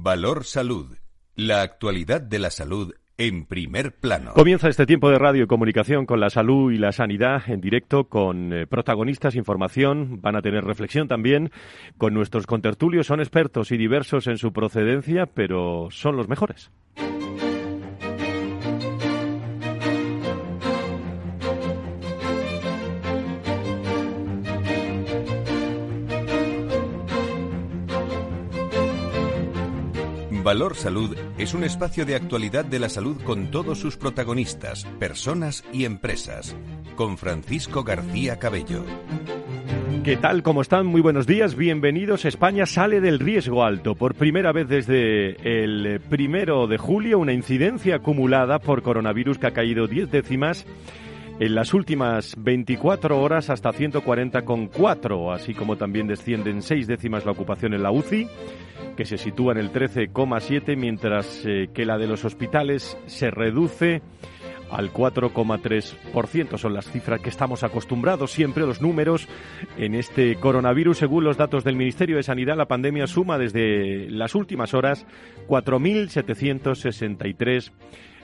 Valor Salud. La actualidad de la salud en primer plano. Comienza este tiempo de radio y comunicación con la salud y la sanidad en directo con eh, protagonistas, información, van a tener reflexión también con nuestros contertulios. Son expertos y diversos en su procedencia, pero son los mejores. Valor Salud es un espacio de actualidad de la salud con todos sus protagonistas, personas y empresas. Con Francisco García Cabello. ¿Qué tal? ¿Cómo están? Muy buenos días. Bienvenidos. España sale del riesgo alto. Por primera vez desde el primero de julio, una incidencia acumulada por coronavirus que ha caído 10 décimas en las últimas 24 horas hasta 140,4, así como también descienden 6 décimas la ocupación en la UCI que se sitúa en el 13,7, mientras eh, que la de los hospitales se reduce al 4,3%. Son las cifras que estamos acostumbrados siempre, los números en este coronavirus. Según los datos del Ministerio de Sanidad, la pandemia suma desde las últimas horas 4.763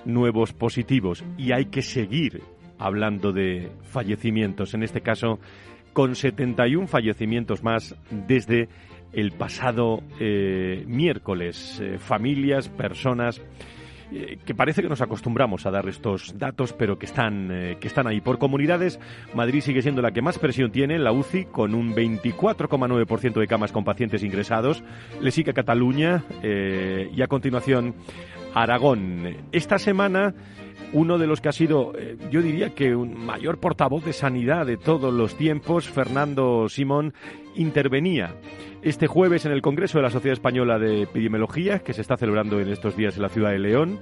nuevos positivos. Y hay que seguir hablando de fallecimientos, en este caso con 71 fallecimientos más desde el pasado eh, miércoles. Eh, familias, personas eh, que parece que nos acostumbramos a dar estos datos, pero que están, que están ahí. Por comunidades, Madrid sigue siendo la que más presión tiene en la UCI, con un 24,9% de camas con pacientes ingresados. Le sigue Cataluña y a continuación Aragón. Esta semana uno de los que ha sido, yo diría que un mayor portavoz de sanidad de todos los tiempos, Fernando Simón, intervenía este jueves en el Congreso de la Sociedad Española de Epidemiología, que se está celebrando en estos días en la ciudad de León.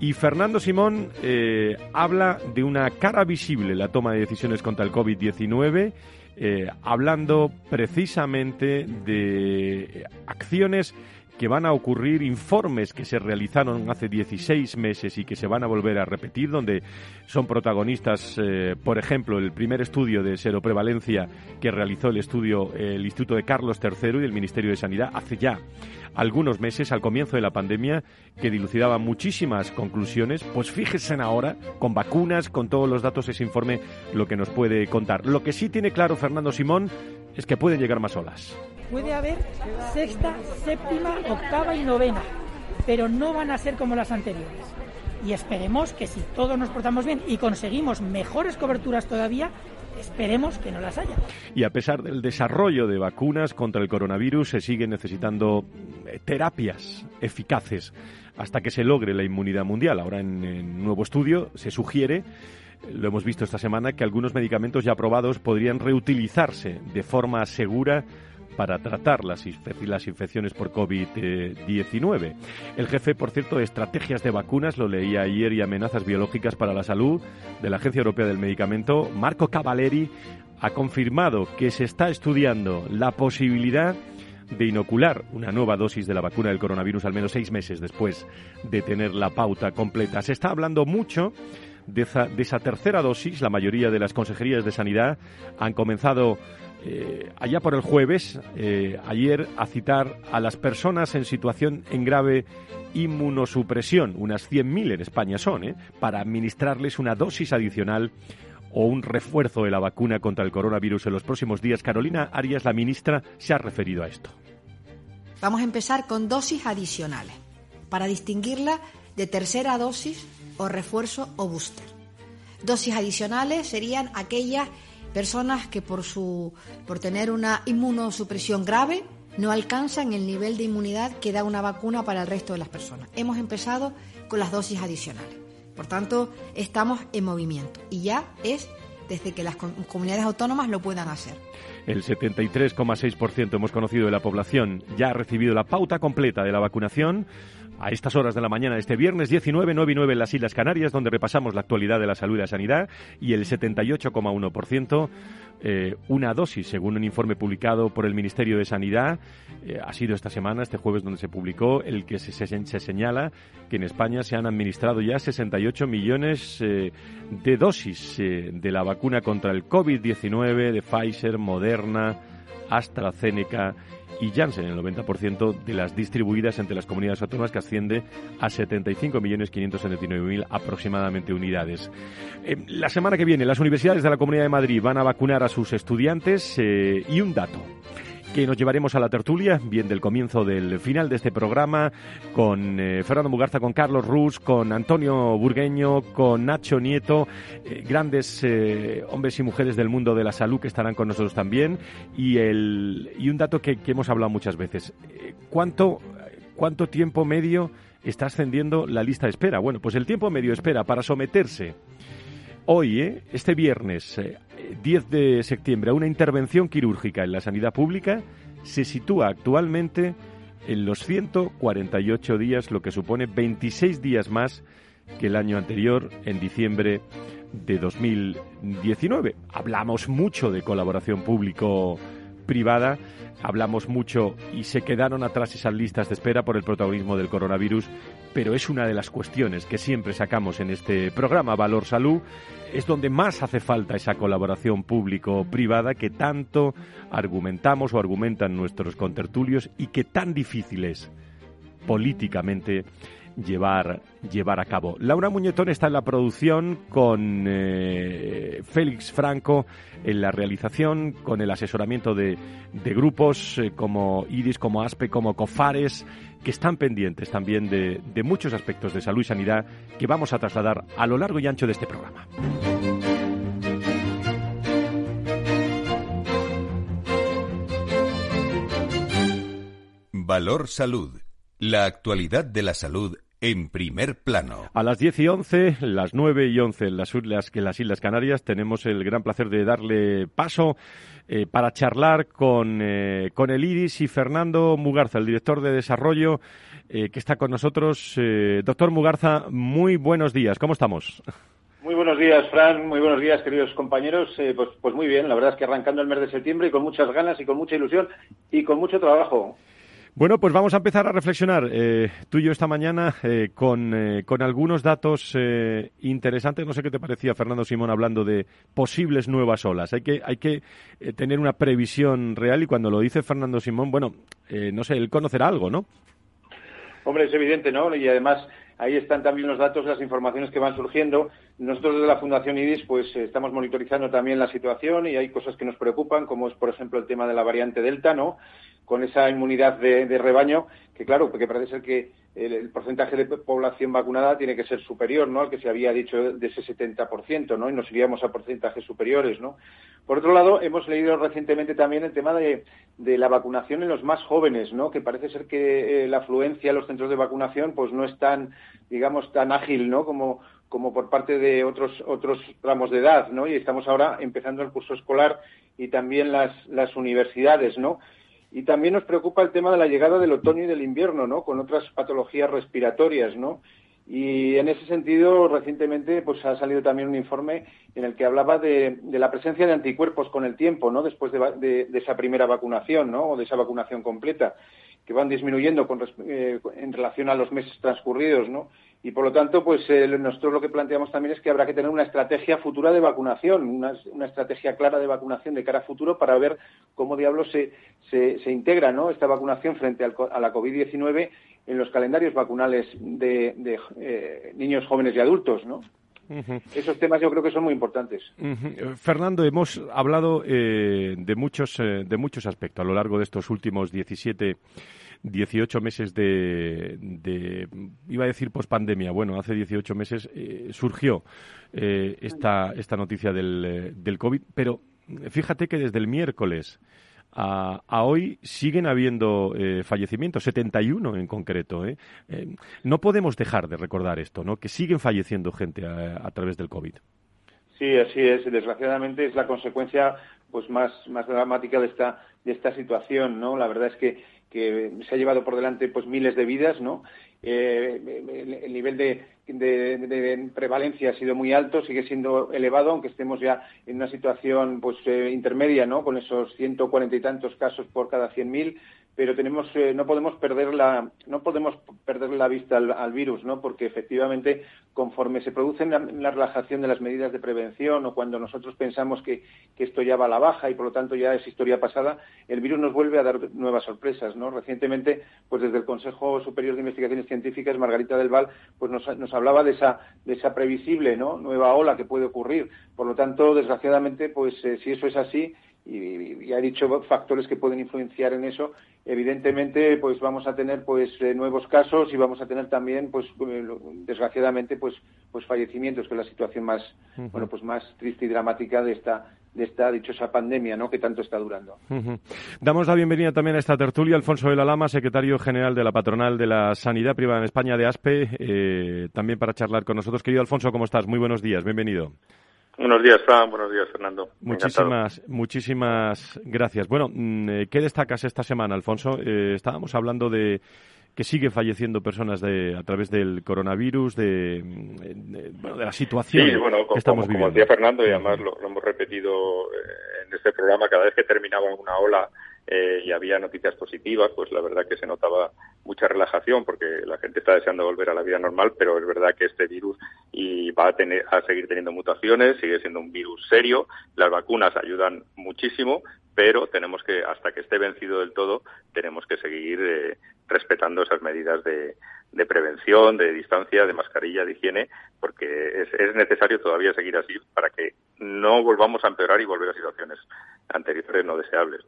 Y Fernando Simón eh, habla de una cara visible la toma de decisiones contra el COVID-19, eh, hablando precisamente de acciones que van a ocurrir, informes que se realizaron hace 16 meses y que se van a volver a repetir, donde son protagonistas, eh, por ejemplo, el primer estudio de seroprevalencia que realizó el estudio el Instituto de Carlos III y el Ministerio de Sanidad hace ya algunos meses, al comienzo de la pandemia, que dilucidaba muchísimas conclusiones. Pues fíjense ahora, con vacunas, con todos los datos, ese informe, lo que nos puede contar. Lo que sí tiene claro Fernando Simón es que pueden llegar más olas. Puede haber sexta, séptima, octava y novena, pero no van a ser como las anteriores. Y esperemos que si todos nos portamos bien y conseguimos mejores coberturas todavía, esperemos que no las haya. Y a pesar del desarrollo de vacunas contra el coronavirus, se siguen necesitando eh, terapias eficaces hasta que se logre la inmunidad mundial. Ahora en, un nuevo estudio se sugiere lo hemos visto esta semana, que algunos medicamentos ya aprobados podrían reutilizarse de forma segura para tratar las, las infecciones por COVID-19. El jefe, por cierto, de estrategias de vacunas, lo leía ayer, y amenazas biológicas para la salud de la Agencia Europea del Medicamento, Marco Cavaleri, ha confirmado que se está estudiando la posibilidad de inocular una nueva dosis de la vacuna del coronavirus al menos seis meses después de tener la pauta completa. Se está hablando mucho de esa, de esa tercera dosis. La mayoría de las consejerías de sanidad han comenzado eh, allá por el jueves, eh, ayer, a citar a las personas en situación en grave inmunosupresión, unas 100.000 en España son, eh, para administrarles una dosis adicional o un refuerzo de la vacuna contra el coronavirus en los próximos días. Carolina Arias, la ministra, se ha referido a esto. Vamos a empezar con dosis adicionales, para distinguirla de tercera dosis o refuerzo o booster. Dosis adicionales serían aquellas personas que por, su, por tener una inmunosupresión grave no alcanzan el nivel de inmunidad que da una vacuna para el resto de las personas. Hemos empezado con las dosis adicionales. Por tanto, estamos en movimiento y ya es desde que las comunidades autónomas lo puedan hacer. El 73,6% hemos conocido de la población ya ha recibido la pauta completa de la vacunación a estas horas de la mañana este viernes 19, 9 y 9 en las Islas Canarias, donde repasamos la actualidad de la salud y la sanidad, y el 78,1% eh, una dosis, según un informe publicado por el Ministerio de Sanidad. Eh, ha sido esta semana, este jueves, donde se publicó el que se, se, señala que en España se han administrado ya 68 millones eh, de dosis de la vacuna contra el COVID-19 de Pfizer, Moderna, AstraZeneca y Janssen el 90% de las distribuidas entre las comunidades autónomas que asciende a 75.579.000 aproximadamente unidades. Eh, la semana que viene las universidades de la Comunidad de Madrid van a vacunar a sus estudiantes eh, y un dato que nos llevaremos a la tertulia, bien del comienzo del final de este programa, con eh, Fernando Mugarza, con Carlos Rus, con Antonio Burgueño, con Nacho Nieto, eh, grandes eh, hombres y mujeres del mundo de la salud que estarán con nosotros también, y, el, y un dato que, que hemos hablado muchas veces. ¿Cuánto, ¿Cuánto tiempo medio está ascendiendo la lista de espera? Bueno, pues el tiempo medio espera para someterse hoy, este viernes, 10 de septiembre una intervención quirúrgica en la sanidad pública se sitúa actualmente en los 148 días, lo que supone 26 días más que el año anterior, en diciembre de 2019. Hablamos mucho de colaboración público-privada, hablamos mucho y se quedaron atrás esas listas de espera por el protagonismo del coronavirus, pero es una de las cuestiones que siempre sacamos en este programa, Valor Salud, es donde más hace falta esa colaboración público-privada que tanto argumentamos o argumentan nuestros contertulios y que tan difícil es políticamente llevar, llevar a cabo. Laura Muñetón está en la producción con eh, Félix Franco en la realización, con el asesoramiento de, grupos eh, como IRIS, como ASPE, como COFARES, que están pendientes también de, de muchos aspectos de salud y sanidad que vamos a trasladar a lo largo y ancho de este programa. Valor Salud. La actualidad de la salud en primer plano. A las 10 y 11, las 9 y 11 en las, las Islas Canarias, tenemos el gran placer de darle paso eh, para charlar con, eh, con el IRIS y Fernando Mugarza, el director de desarrollo eh, que está con nosotros. doctor Mugarza, muy buenos días, ¿cómo estamos? Muy buenos días, Fran. Muy buenos días, queridos compañeros. pues, pues muy bien, la verdad es que arrancando el mes de septiembre y con muchas ganas y con mucha ilusión y con mucho trabajo. Bueno, pues vamos a empezar a reflexionar eh, tú y yo esta mañana eh, con, eh, con, algunos datos interesantes. No sé qué te parecía, Fernando Simón, hablando de posibles nuevas olas. Hay que, hay que tener una previsión real y cuando lo dice Fernando Simón, bueno, no sé, él conocerá algo, ¿no? Hombre, es evidente, ¿no? Y además ahí están también los datos, las informaciones que van surgiendo. Nosotros desde la Fundación IDIS pues estamos monitorizando también la situación y hay cosas que nos preocupan, como es por ejemplo el tema de la variante Delta, ¿no? Con esa inmunidad de, rebaño, que claro, porque parece ser que el, porcentaje de población vacunada tiene que ser superior, ¿no? Al que se había dicho de ese 70%, ¿no? Y nos iríamos a porcentajes superiores, ¿no? Por otro lado, hemos leído recientemente también el tema de, la vacunación en los más jóvenes, ¿no? Que parece ser que eh, la afluencia a los centros de vacunación, pues no es tan, digamos, tan ágil, ¿no? Como, como por parte de otros otros ramos de edad, ¿no? Y estamos ahora empezando el curso escolar y también las, las universidades, ¿no? Y también nos preocupa el tema de la llegada del otoño y del invierno, ¿no? Con otras patologías respiratorias, ¿no? Y en ese sentido, recientemente, pues ha salido también un informe en el que hablaba de, la presencia de anticuerpos con el tiempo, ¿no? Después de, esa primera vacunación, ¿no? O de esa vacunación completa, que van disminuyendo eh, en relación a los meses transcurridos, ¿no? Y por lo tanto, pues eh, nosotros lo que planteamos también es que habrá que tener una estrategia futura de vacunación, una, estrategia clara de vacunación de cara a futuro para ver cómo diablos se, se, integra ¿no? esta vacunación frente a la COVID-19 en los calendarios vacunales de, eh, niños, jóvenes y adultos, ¿no? Esos temas yo creo que son muy importantes. Fernando, hemos hablado eh, de muchos de muchos aspectos a lo largo de estos últimos 17 18 meses de, iba a decir pospandemia, bueno, hace 18 meses eh, surgió eh, esta, esta noticia del, eh, del COVID, pero fíjate que desde el miércoles a, hoy siguen habiendo fallecimientos, 71 en concreto. no podemos dejar de recordar esto, ¿no? Que siguen falleciendo gente a, través del COVID. Sí, así es. Desgraciadamente es la consecuencia pues más, más dramática de esta, de esta situación, ¿no? La verdad es que que se ha llevado por delante pues miles de vidas, ¿no? Eh, el, nivel de, prevalencia ha sido muy alto, sigue siendo elevado, aunque estemos ya en una situación pues eh, intermedia, ¿no? Con esos 140 y tantos casos por cada 100.000, pero tenemos eh, no podemos perder la no podemos perder la vista al, virus no porque efectivamente conforme se produce la, la, relajación de las medidas de prevención o cuando nosotros pensamos que, que, esto ya va a la baja y por lo tanto ya es historia pasada el virus nos vuelve a dar nuevas sorpresas no recientemente pues desde el Consejo Superior de Investigaciones Científicas Margarita del Val pues nos, nos hablaba de esa de esa previsible no nueva ola que puede ocurrir. Por lo tanto desgraciadamente pues eh, si eso es así y, ha dicho factores que pueden influenciar en eso evidentemente pues vamos a tener pues eh, nuevos casos y vamos a tener también pues eh, desgraciadamente pues pues fallecimientos que es la situación más bueno pues más triste y dramática de esta de esta dichosa pandemia ¿no? que tanto está durando. Damos la bienvenida también a esta tertulia Alfonso de la Lama, secretario general de la patronal de la Sanidad Privada en España de ASPE, eh, también para charlar con nosotros. Querido Alfonso, ¿cómo estás? Muy buenos días, bienvenido. Buenos días, Fran. Buenos días, Fernando. muchísimas, muchísimas gracias. Bueno, mm, eh, ¿qué destacas esta semana, Alfonso? Eh, estábamos hablando de que sigue falleciendo personas de, a través del coronavirus, de, mm, bueno, de la situación sí, bueno, que estamos viviendo. Como decía Fernando, y además lo, hemos repetido eh, en este programa, cada vez que terminaba una ola eh, y había noticias positivas, pues la verdad que se notaba mucha relajación porque la gente está deseando volver a la vida normal, pero es verdad que este virus y va a, tener, a seguir teniendo mutaciones, sigue siendo un virus serio, las vacunas ayudan muchísimo, pero tenemos que, hasta que esté vencido del todo, tenemos que seguir eh, respetando esas medidas de, prevención, de distancia, de mascarilla, de higiene, porque es, es, necesario todavía seguir así para que no volvamos a empeorar y volver a situaciones anteriores no deseables.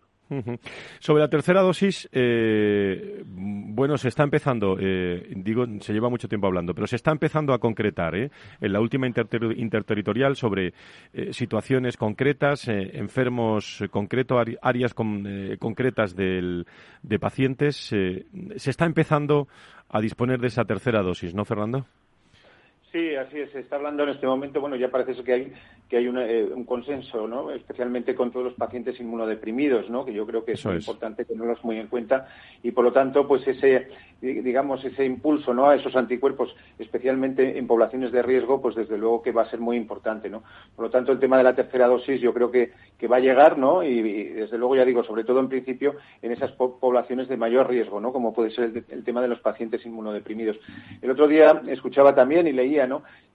Sobre la tercera dosis, eh, bueno, se está empezando, eh, digo, se lleva mucho tiempo hablando, pero se está empezando a concretar ¿eh? en la última interterritorial sobre eh, situaciones concretas, eh, enfermos concretos, áreas concretas del, de pacientes. se está empezando a disponer de esa tercera dosis, ¿no, Fernando? Sí, así es. Se está hablando en este momento, bueno, ya parece que hay que hay eh, un consenso, ¿no? Especialmente con todos los pacientes inmunodeprimidos, ¿no? Que yo creo que es muy importante tenerlos muy en cuenta y por lo tanto, pues ese, digamos, ese impulso, ¿no? A esos anticuerpos, especialmente en poblaciones de riesgo, pues desde luego que va a ser muy importante, ¿no? Por lo tanto, el tema de la tercera dosis, yo creo que, que va a llegar, ¿no? Y, desde luego ya digo, sobre todo en principio en esas poblaciones de mayor riesgo, ¿no? Como puede ser el, el tema de los pacientes inmunodeprimidos. El otro día escuchaba también y leía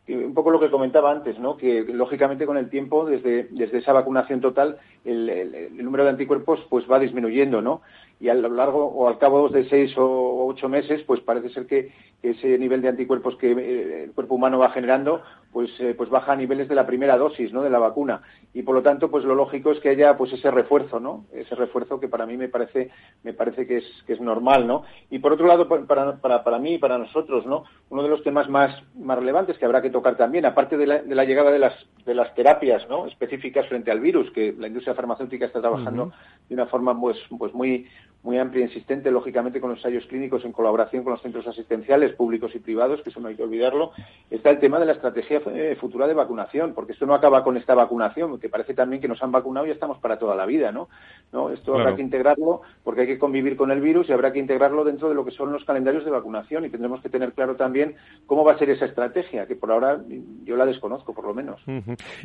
un poco lo que comentaba antes, ¿no? Que lógicamente con el tiempo, desde, desde esa vacunación total, el, el, número de anticuerpos pues va disminuyendo, ¿no? Y a lo largo o al cabo de seis o ocho meses, pues parece ser que, ese nivel de anticuerpos que eh, el cuerpo humano va generando, pues, eh, pues baja a niveles de la primera dosis, ¿no? De la vacuna. Y por lo tanto, pues lo lógico es que haya pues ese refuerzo, ¿no? Ese refuerzo que para mí me parece, me parece que es, que es normal, ¿no? Y por otro lado, para, para, para mí y para nosotros, ¿no? Uno de los temas más, más relevantes que habrá que tocar también, aparte de la, de la llegada de las, de las terapias, ¿no? Específicas frente al virus, que la industria farmacéutica está trabajando de una forma, pues, pues muy, muy amplia e insistente, lógicamente, con los ensayos clínicos en colaboración con los centros asistenciales públicos y privados, que eso no hay que olvidarlo, está el tema de la estrategia eh, futura de vacunación, porque esto no acaba con esta vacunación, que parece también que nos han vacunado y estamos para toda la vida, ¿no? ¿No? Esto habrá que integrarlo porque hay que convivir con el virus y habrá que integrarlo dentro de lo que son los calendarios de vacunación y tendremos que tener claro también cómo va a ser esa estrategia, que por ahora yo la desconozco, por lo menos.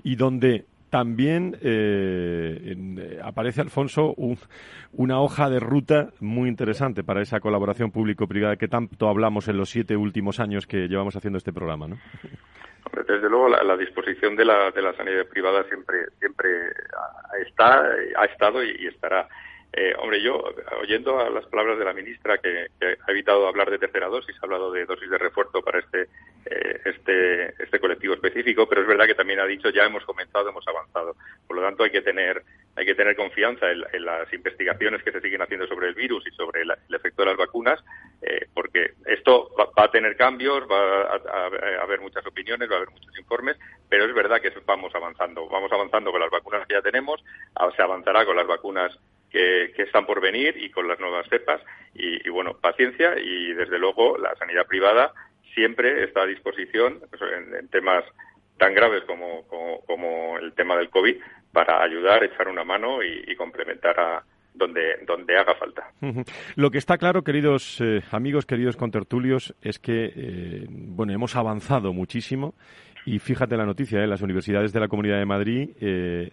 Y dónde también eh, eh, aparece, Alfonso, una hoja de ruta muy interesante para esa colaboración público-privada que tanto hablamos en los siete últimos años que llevamos haciendo este programa, ¿no? Desde luego, la, disposición de la, de la sanidad privada siempre, siempre está, ha estado y estará. Eh, hombre, yo, oyendo a las palabras de la ministra, que, ha evitado hablar de tercera dosis, ha hablado de dosis de refuerzo para este, eh, este, este colectivo específico, pero es verdad que también ha dicho ya hemos comenzado, hemos avanzado. Por lo tanto, hay que tener, hay que tener confianza en, las investigaciones que se siguen haciendo sobre el virus y sobre el efecto de las vacunas, eh, porque esto va, a tener cambios, va a, haber muchas opiniones, va a haber muchos informes, pero es verdad que vamos avanzando. Vamos avanzando con las vacunas que ya tenemos, se avanzará con las vacunas que, están por venir y con las nuevas cepas. Y, bueno, paciencia y desde luego la sanidad privada siempre está a disposición pues, en, temas tan graves como, como, el tema del COVID para ayudar, echar una mano y, complementar a, donde, donde haga falta. Lo que está claro, queridos eh, amigos, queridos contertulios, es que eh, bueno, hemos avanzado muchísimo y fíjate la noticia, ¿eh? las universidades de la Comunidad de Madrid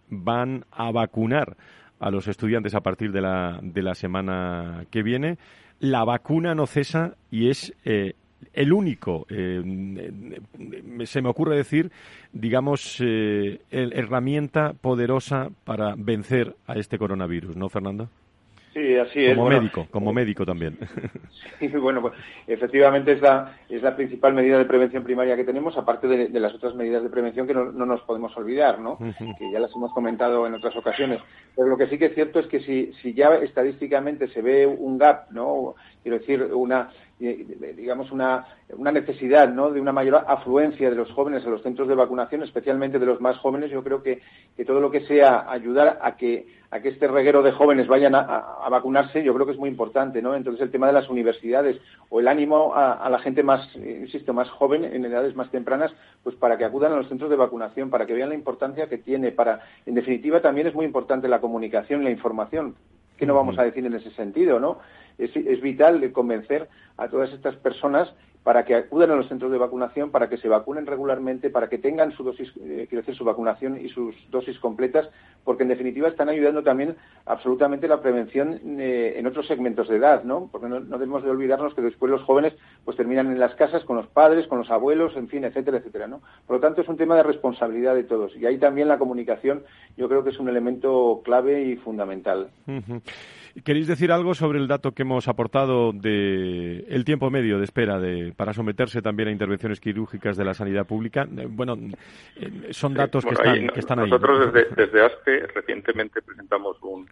van a vacunar a los estudiantes a partir de la, de la semana que viene. La vacuna no cesa y es eh, el único, eh, se me ocurre decir, digamos, eh, herramienta poderosa para vencer a este coronavirus, ¿no, Fernando? Sí, así es. Como médico, como médico también. Sí, bueno, pues efectivamente es la, es la principal medida de prevención primaria que tenemos, aparte de, las otras medidas de prevención que no, nos podemos olvidar, ¿no? Que ya las hemos comentado en otras ocasiones. Pero lo que sí que es cierto es que si, si ya estadísticamente se ve un gap, ¿no? Quiero decir, una, digamos, una, una necesidad ¿no? de una mayor afluencia de los jóvenes a los centros de vacunación, especialmente de los más jóvenes. Yo creo que, que todo lo que sea ayudar a que, a que este reguero de jóvenes vayan a, vacunarse, yo creo que es muy importante. ¿no? Entonces, el tema de las universidades o el ánimo a, la gente más, insisto, más joven, en edades más tempranas, pues para que acudan a los centros de vacunación, para que vean la importancia que tiene. para En definitiva, también es muy importante la comunicación y la información. ¿Qué no vamos a decir en ese sentido, no? Es, es vital convencer a todas estas personas para que acudan a los centros de vacunación, para que se vacunen regularmente, para que tengan su dosis, eh, quiero su vacunación y sus dosis completas, porque en definitiva están ayudando también absolutamente la prevención eh, en otros segmentos de edad, ¿no? Porque no, debemos de olvidarnos que después los jóvenes pues terminan en las casas con los padres, con los abuelos, en fin, etcétera, etcétera, ¿no? Por lo tanto es un tema de responsabilidad de todos y ahí también la comunicación yo creo que es un elemento clave y fundamental. ¿Queréis decir algo sobre el dato que hemos aportado de el tiempo medio de espera de, para someterse también a intervenciones quirúrgicas de la sanidad pública? Eh, bueno, eh, son datos que, están, que están ahí. Nosotros desde, desde ASPE recientemente presentamos un,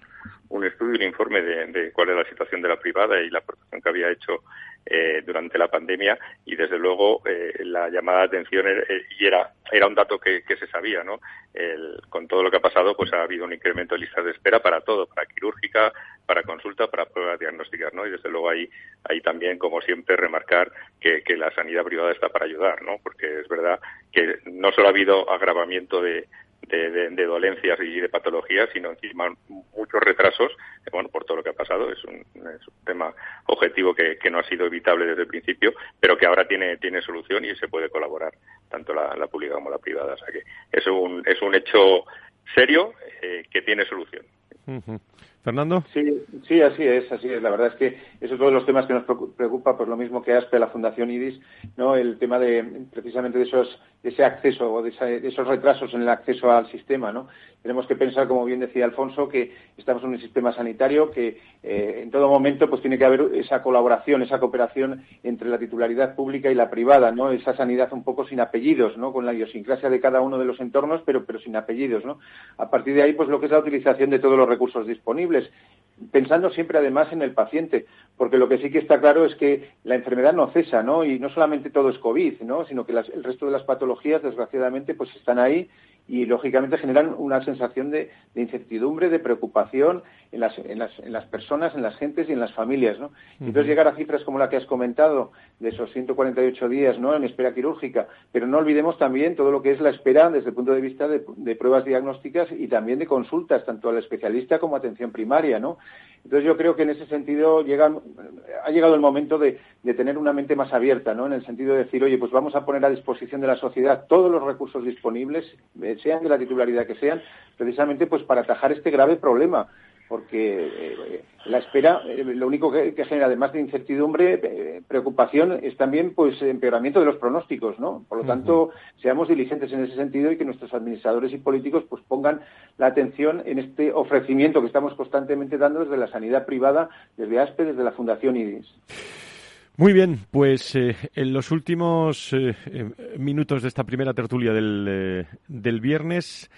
un estudio, un informe de, de, cuál es la situación de la privada y la protección que había hecho eh, durante la pandemia y desde luego eh, la llamada de atención era, y era era un dato que, que se sabía, ¿no? El, con todo lo que ha pasado, pues ha habido un incremento de listas de espera para todo, para quirúrgica, para consulta, para pruebas diagnósticas, ¿no? Y desde luego ahí, ahí también, como siempre, remarcar que, que la sanidad privada está para ayudar, ¿no? Porque es verdad que no solo ha habido agravamiento de, dolencias y de patologías, sino encima muchos retrasos, bueno, por todo lo que ha pasado. Es un, tema objetivo que, no ha sido evitable desde el principio, pero que ahora tiene, tiene solución y se puede colaborar tanto la, pública como la privada. O sea que es un, es un hecho serio eh, que tiene solución. Fernando. Sí, sí, así es, así es. La verdad es que eso es uno de los temas que nos preocupa, pues lo mismo que ASPE, la Fundación IDIS, ¿no? El tema de, precisamente de esos, de ese acceso o de, esos retrasos en el acceso al sistema, ¿no? Tenemos que pensar, como bien decía Alfonso, que estamos en un sistema sanitario que eh, en todo momento pues tiene que haber esa colaboración, esa cooperación entre la titularidad pública y la privada, ¿no? Esa sanidad un poco sin apellidos, ¿no? Con la idiosincrasia de cada uno de los entornos, pero, pero sin apellidos, ¿no? A partir de ahí, pues lo que es la utilización de todos los recursos disponibles pensando siempre además en el paciente, porque lo que sí que está claro es que la enfermedad no cesa, ¿no? Y no solamente todo es COVID, ¿no? Sino que el resto de las patologías, desgraciadamente, pues están ahí y lógicamente generan una sensación de, incertidumbre, de preocupación en las, en, las, en las, personas, en las gentes y en las familias. ¿no? Entonces llegar a cifras como la que has comentado, de esos 148 días ¿no? en espera quirúrgica, pero no olvidemos también todo lo que es la espera desde el punto de vista de, de pruebas diagnósticas y también de consultas, tanto al especialista como a atención primaria. ¿no? Entonces yo creo que en ese sentido ha llegado el momento de, tener una mente más abierta, ¿no? En el sentido de decir, oye, pues vamos a poner a disposición de la sociedad todos los recursos disponibles, eh, sean de la titularidad que sean, precisamente pues para atajar este grave problema porque eh, la espera eh, lo único que, genera además de incertidumbre eh, preocupación es también pues empeoramiento de los pronósticos no por lo tanto seamos diligentes en ese sentido y que nuestros administradores y políticos pues pongan la atención en este ofrecimiento que estamos constantemente dando desde la sanidad privada desde ASPE desde la Fundación IDIS muy bien, pues en los últimos minutos de esta primera tertulia del, del viernes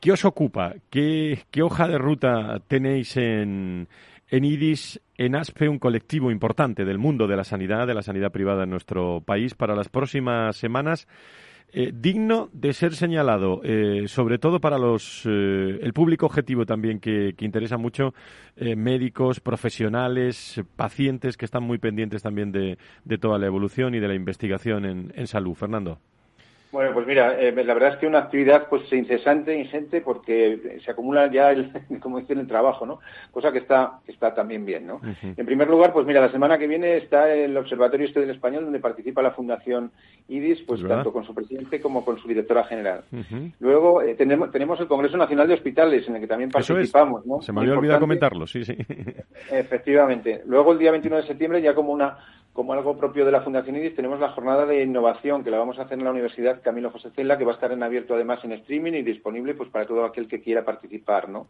¿Qué os ocupa? ¿Qué, hoja de ruta tenéis en, en IDIS, en ASPE, un colectivo importante del mundo de la sanidad, de la sanidad privada en nuestro país, para las próximas semanas? Eh, digno de ser señalado, eh, sobre todo para los eh, el público objetivo también que, interesa mucho, médicos, profesionales, pacientes que están muy pendientes también de, toda la evolución y de la investigación en salud. Fernando. Bueno, pues mira, eh, la verdad es que una actividad pues incesante, ingente, porque se acumula ya, el, como dicen, el trabajo, ¿no? Cosa que está, que está también bien, ¿no? En primer lugar, pues mira, la semana que viene está el Observatorio Este del Español, donde participa la Fundación IDIS, pues tanto con su presidente como con su directora general. Luego eh, tenemos, tenemos el Congreso Nacional de Hospitales, en el que también participamos, ¿no? Se me había olvidado comentarlo, sí, sí. Efectivamente. Luego, el día 21 de septiembre, ya como una como algo propio de la Fundación IDIS, tenemos la jornada de innovación que la vamos a hacer en la Universidad Camilo José Cela, que va a estar en abierto además en streaming y disponible pues para todo aquel que quiera participar, ¿no?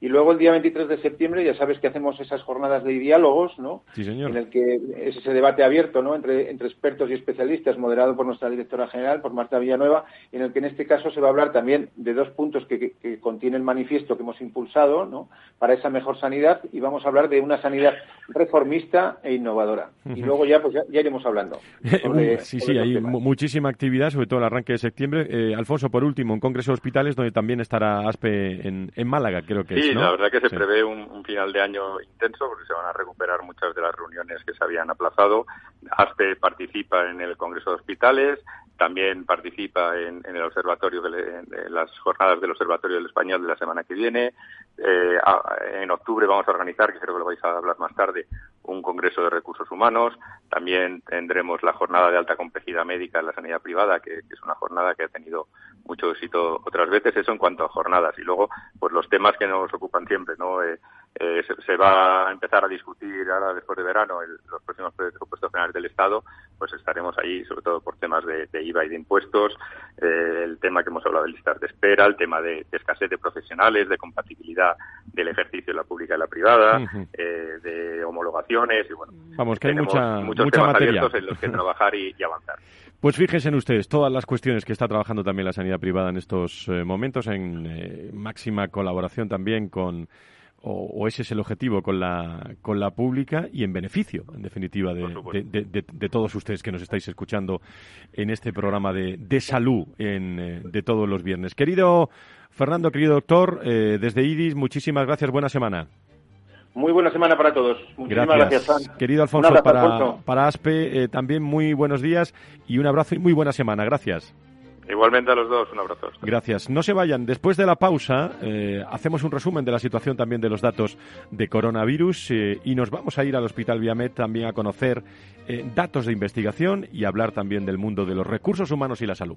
Y luego el día 23 de septiembre ya sabes que hacemos esas jornadas de diálogos, ¿no? Sí, señor. En el que es ese debate abierto, ¿no? Entre, entre expertos y especialistas, moderado por nuestra directora general, por Marta Villanueva, en el que en este caso se va a hablar también de dos puntos que, que, contiene el manifiesto que hemos impulsado, ¿no? Para esa mejor sanidad y vamos a hablar de una sanidad reformista e innovadora. Y luego ya, pues ya, iremos hablando. sí, sí, hay muchísima actividad, sobre todo el arranque de septiembre. Eh, Alfonso, por último, un congreso de hospitales donde también estará ASPE en, en Málaga, creo que sí, la verdad que se prevé un, final de año intenso porque se van a recuperar muchas de las reuniones que se habían aplazado. ASPE participa en el Congreso de Hospitales, también participa en, el observatorio, de, las jornadas del Observatorio del Español de la semana que viene. Eh, en octubre vamos a organizar, que creo que lo vais a hablar más tarde, un congreso de recursos humanos. También tendremos la jornada de alta complejidad médica en la sanidad privada, que, es una jornada que ha tenido mucho éxito otras veces. Eso en cuanto a jornadas. Y luego, pues los temas que nos ocupan siempre, ¿no? Eh, eh, se, va a empezar a discutir ahora después de verano los próximos presupuestos generales del Estado, pues estaremos ahí sobre todo por temas de, IVA y de impuestos, eh, el tema que hemos hablado de listas de espera, el tema de, escasez de profesionales, de compatibilidad del ejercicio de la pública y la privada, eh, de homologaciones y bueno, vamos que hay mucha, muchos mucha temas materia. abiertos en los que trabajar y, avanzar. Pues fíjense en ustedes todas las cuestiones que está trabajando también la sanidad privada en estos momentos, en máxima colaboración también con o, ese es el objetivo con la, con la pública y en beneficio, en definitiva, de, todos ustedes que nos estáis escuchando en este programa de, de salud en, eh, de todos los viernes. Querido Fernando, querido doctor, eh, desde IDIS, muchísimas gracias, buena semana. Muy buena semana para todos. Muchísimas gracias, Querido Alfonso, para, para ASPE, eh, también muy buenos días y un abrazo y muy buena semana. Gracias. Igualmente a los dos, un abrazo. Gracias. No se vayan. Después de la pausa, eh, hacemos un resumen de la situación también de los datos de coronavirus eh, y nos vamos a ir al Hospital Viamed también a conocer eh, datos de investigación y hablar también del mundo de los recursos humanos y la salud.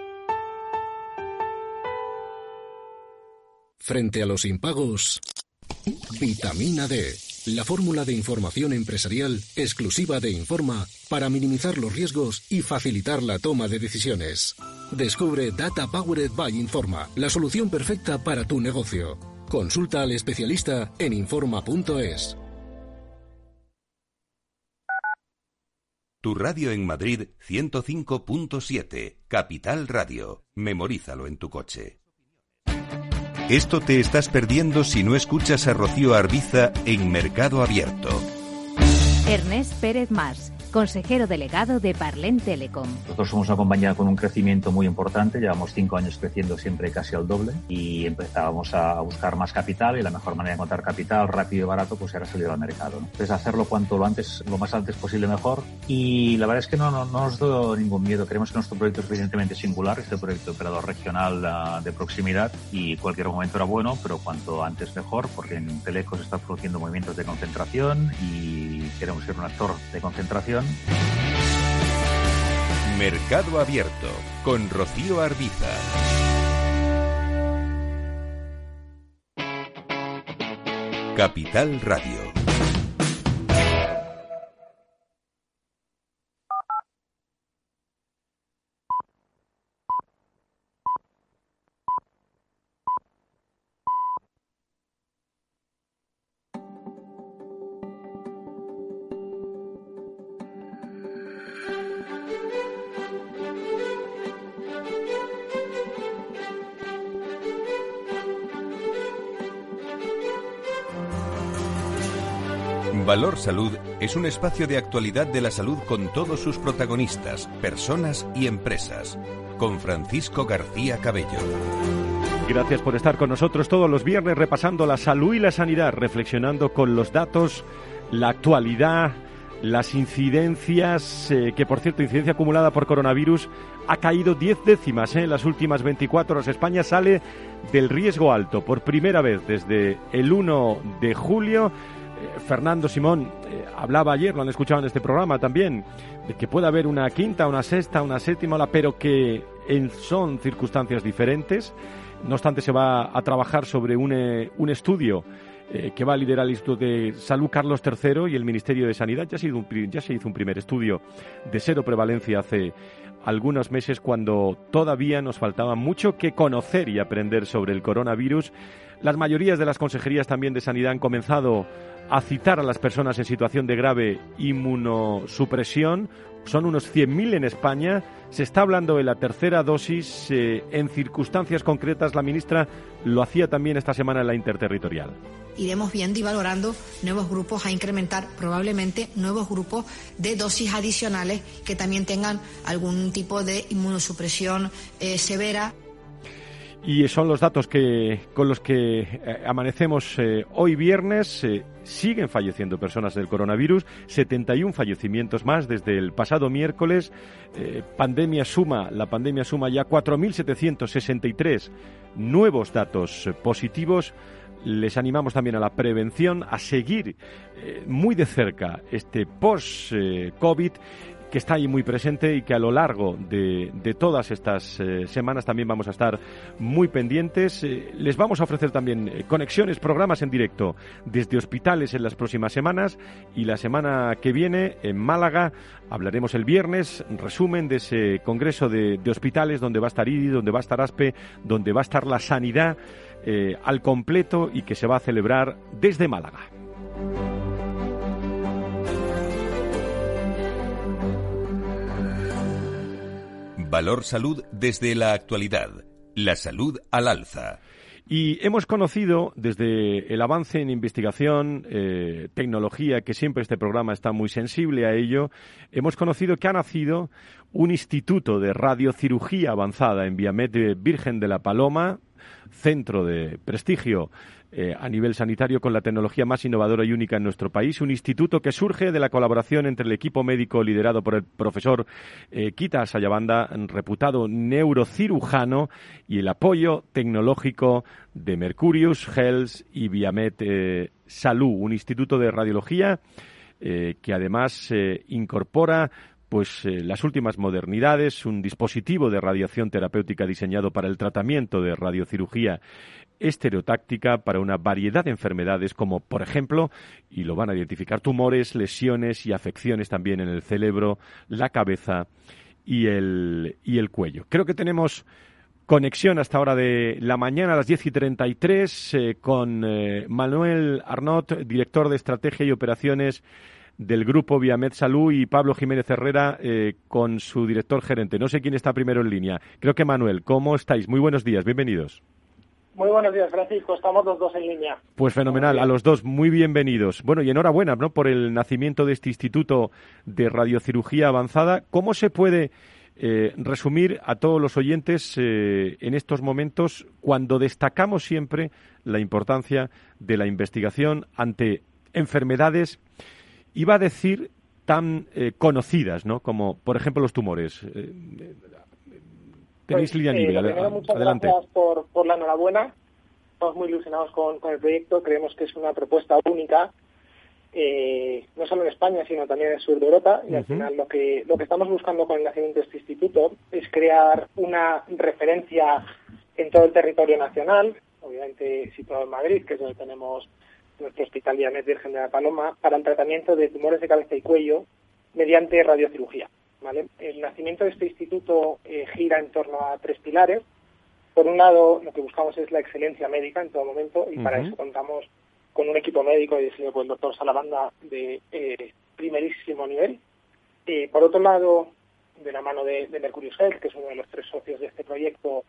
Frente a los impagos, vitamina D, la fórmula de información empresarial exclusiva de Informa para minimizar los riesgos y facilitar la toma de decisiones. Descubre Data Powered by Informa, la solución perfecta para tu negocio. Consulta al especialista en Informa.es. Tu radio en Madrid 105.7, Capital Radio. Memorízalo en tu coche. Esto te estás perdiendo si no escuchas a Rocío Arbiza en Mercado Abierto. Ernest Pérez Más consejero delegado de Parlen Telecom. Nosotros somos una compañía con un crecimiento muy importante, llevamos cinco años creciendo siempre casi al doble y empezábamos a buscar más capital y la mejor manera de encontrar capital rápido y barato pues era salir al mercado. Entonces hacerlo cuanto lo antes, lo más antes posible mejor y la verdad es que no, no, nos da ningún miedo. Creemos que nuestro proyecto es evidentemente singular, este proyecto de operador regional uh, de proximidad y cualquier momento era bueno, pero cuanto antes mejor porque en Teleco se están produciendo movimientos de concentración y queremos ser un actor de concentración. Mercado Abierto con Rocío Arbiza. Capital Radio. Valor Salud es un espacio de actualidad de la salud con todos sus protagonistas, personas y empresas. Con Francisco García Cabello. Gracias por estar con nosotros todos los viernes repasando la salud y la sanidad, reflexionando con los datos, la actualidad, las incidencias, eh, que por cierto, incidencia acumulada por coronavirus ha caído 10 décimas ¿eh? en las últimas 24 horas. España sale del riesgo alto por primera vez desde el 1 de julio Fernando Simón eh, hablaba ayer, lo han escuchado en este programa también, de que puede haber una quinta, una sexta, una séptima pero que son circunstancias diferentes. No obstante, se va a trabajar sobre un, eh, un estudio que va a liderar el Instituto de Salud Carlos III y el Ministerio de Sanidad. Ya se, hizo un, ya se hizo un primer estudio de cero prevalencia hace algunos meses cuando todavía nos faltaba mucho que conocer y aprender sobre el coronavirus. Las mayorías de las consejerías también de sanidad han comenzado a citar a las personas en situación de grave inmunosupresión. Son unos 100.000 en España. Se está hablando de la tercera dosis. Eh, en circunstancias concretas, la ministra lo hacía también esta semana en la interterritorial. Iremos viendo y valorando nuevos grupos a incrementar, probablemente nuevos grupos de dosis adicionales que también tengan algún tipo de inmunosupresión eh, severa. Y son los datos que, con los que eh, amanecemos eh, hoy viernes. Eh, siguen falleciendo personas del coronavirus, 71 fallecimientos más desde el pasado miércoles. pandemia suma, la pandemia suma ya 4.763 nuevos datos positivos. Les animamos también a la prevención, a seguir muy de cerca este post-COVID que está ahí muy presente y que a lo largo de, todas estas eh, semanas también vamos a estar muy pendientes. Eh, les vamos a ofrecer también eh, conexiones, programas en directo desde hospitales en las próximas semanas y la semana que viene en Málaga hablaremos el viernes, resumen de ese congreso de, de hospitales donde va a estar IDI, donde va a estar ASPE, donde va a estar la sanidad al completo y que se va a celebrar desde Málaga. Valor Salud desde la actualidad. La salud al alza. Y hemos conocido desde el avance en investigación, eh, tecnología, que siempre este programa está muy sensible a ello, hemos conocido que ha nacido un instituto de radiocirugía avanzada en Viamed Virgen de la Paloma, centro de prestigio eh, a nivel sanitario con la tecnología más innovadora y única en nuestro país, un instituto que surge de la colaboración entre el equipo médico liderado por el profesor eh, Kita Sayabanda, reputado neurocirujano, y el apoyo tecnológico de Mercurius Health y Viamet eh, Salud, un instituto de radiología que además incorpora pues las últimas modernidades, un dispositivo de radiación terapéutica diseñado para el tratamiento de radiocirugía estereotáctica para una variedad de enfermedades como, por ejemplo, y lo van a identificar, tumores, lesiones y afecciones también en el cerebro, la cabeza y el, y el cuello. Creo que tenemos conexión hasta ahora de la mañana a las 10 y 33 eh, con eh, Manuel Arnott, director de Estrategia y Operaciones del grupo Viamed Salud y Pablo Jiménez Herrera eh, con su director gerente. No sé quién está primero en línea. Creo que Manuel, ¿cómo estáis? Muy buenos días, bienvenidos. Muy buenos días, Francisco. Estamos los dos en línea. Pues fenomenal, a los dos, muy bienvenidos. Bueno, y enhorabuena ¿no? por el nacimiento de este Instituto de Radiocirugía Avanzada. ¿Cómo se puede eh, resumir a todos los oyentes eh, en estos momentos cuando destacamos siempre la importancia de la investigación ante enfermedades, iba a decir, tan eh, conocidas, ¿no? Como, por ejemplo, los tumores. Tenéis pues, eh, muchas gracias por, por la enhorabuena. Estamos muy ilusionados con, con el proyecto. Creemos que es una propuesta única, eh, no solo en España, sino también en el sur de Europa. Y al final lo que, lo que estamos buscando con el nacimiento de este instituto es crear una referencia en todo el territorio nacional, obviamente situado en Madrid, que es donde tenemos nuestro Hospital Dianet Virgen de la Paloma, para el tratamiento de tumores de cabeza y cuello mediante radiocirugía. El nacimiento de este instituto eh, gira en torno a tres pilares. Por un lado, lo que buscamos es la excelencia médica en todo momento y para eso contamos con un equipo médico dirigido por el doctor Salabanda de eh, primerísimo nivel. Eh, por otro lado, de la mano de, de Mercurius Health, que es uno de los tres socios de este proyecto,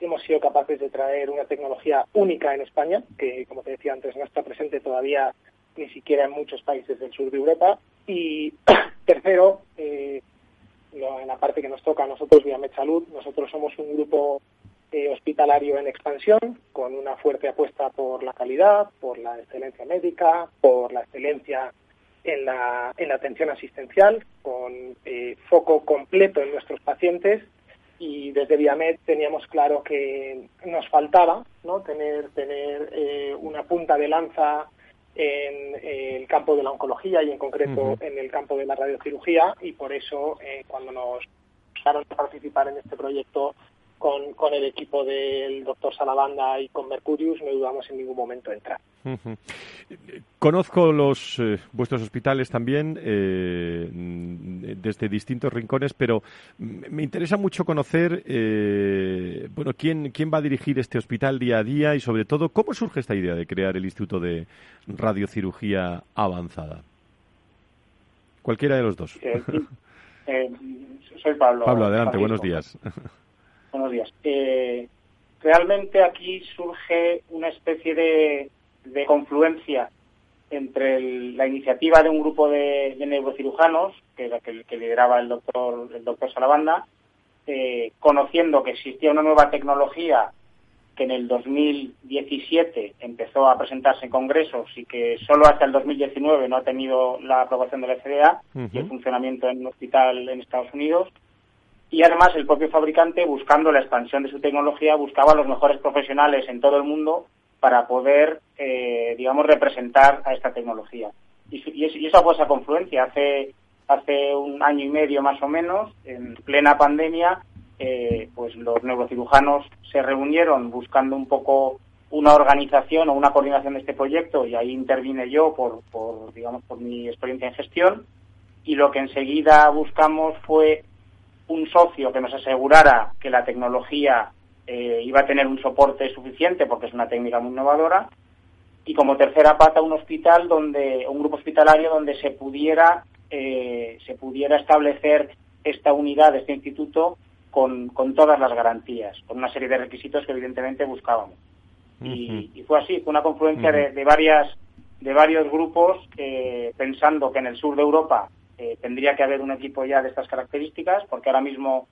hemos sido capaces de traer una tecnología única en España, que, como te decía antes, no está presente todavía ni siquiera en muchos países del sur de Europa. Y tercero, eh, en la parte que nos toca a nosotros, Viamed Salud, nosotros somos un grupo eh, hospitalario en expansión, con una fuerte apuesta por la calidad, por la excelencia médica, por la excelencia en la, en la atención asistencial, con eh, foco completo en nuestros pacientes y desde Viamed teníamos claro que nos faltaba ¿no? tener, tener eh, una punta de lanza en el campo de la oncología y en concreto en el campo de la radiocirugía y por eso eh, cuando nos dejaron participar en este proyecto con, con el equipo del doctor Salabanda y con Mercurius no dudamos en ningún momento entrar. Conozco los eh, vuestros hospitales también eh, desde distintos rincones, pero me interesa mucho conocer eh, bueno quién quién va a dirigir este hospital día a día y sobre todo cómo surge esta idea de crear el Instituto de Radiocirugía Avanzada. Cualquiera de los dos. soy Pablo. Pablo, adelante. Buenos días. Buenos días. realmente aquí surge una especie de de confluencia entre la iniciativa de un grupo de, neurocirujanos, que, que, que, lideraba el doctor, el doctor Salabanda, eh, conociendo que existía una nueva tecnología que en el 2017 empezó a presentarse en congresos y que solo hasta el 2019 no ha tenido la aprobación de la FDA y el funcionamiento en un hospital en Estados Unidos. Y además el propio fabricante, buscando la expansión de su tecnología, buscaba a los mejores profesionales en todo el mundo para poder, eh, digamos, representar a esta tecnología. Y, y, esa fue esa confluencia. Hace, hace un año y medio más o menos, en plena pandemia, eh, pues los neurocirujanos se reunieron buscando un poco una organización o una coordinación de este proyecto y ahí intervine yo por, por digamos por mi experiencia en gestión y lo que enseguida buscamos fue un socio que nos asegurara que la tecnología eh, iba a tener un soporte suficiente porque es una técnica muy innovadora. Y como tercera pata un hospital donde un grupo hospitalario donde se pudiera eh, se pudiera establecer esta unidad este instituto con, con, todas las garantías con una serie de requisitos que evidentemente buscábamos. Y, fue así fue una confluencia de, varias de varios grupos eh, pensando que en el sur de Europa tendría que haber un equipo ya de estas características porque ahora mismo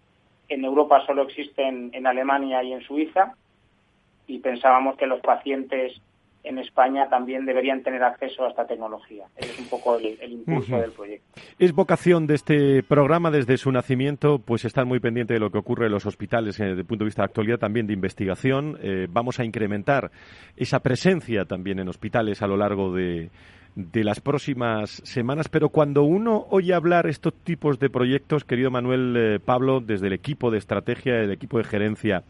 en Europa solo existen en Alemania y en Suiza y pensábamos que los pacientes en España también deberían tener acceso a esta tecnología. Es un poco el, impulso del proyecto. Es vocación de este programa desde su nacimiento, pues estar muy pendiente de lo que ocurre en los hospitales eh, desde el punto de vista de actualidad, también de investigación. Eh, vamos a incrementar esa presencia también en hospitales a lo largo de, de las próximas semanas, pero cuando uno oye hablar estos tipos de proyectos, querido Manuel eh, Pablo, desde el equipo de estrategia, el equipo de gerencia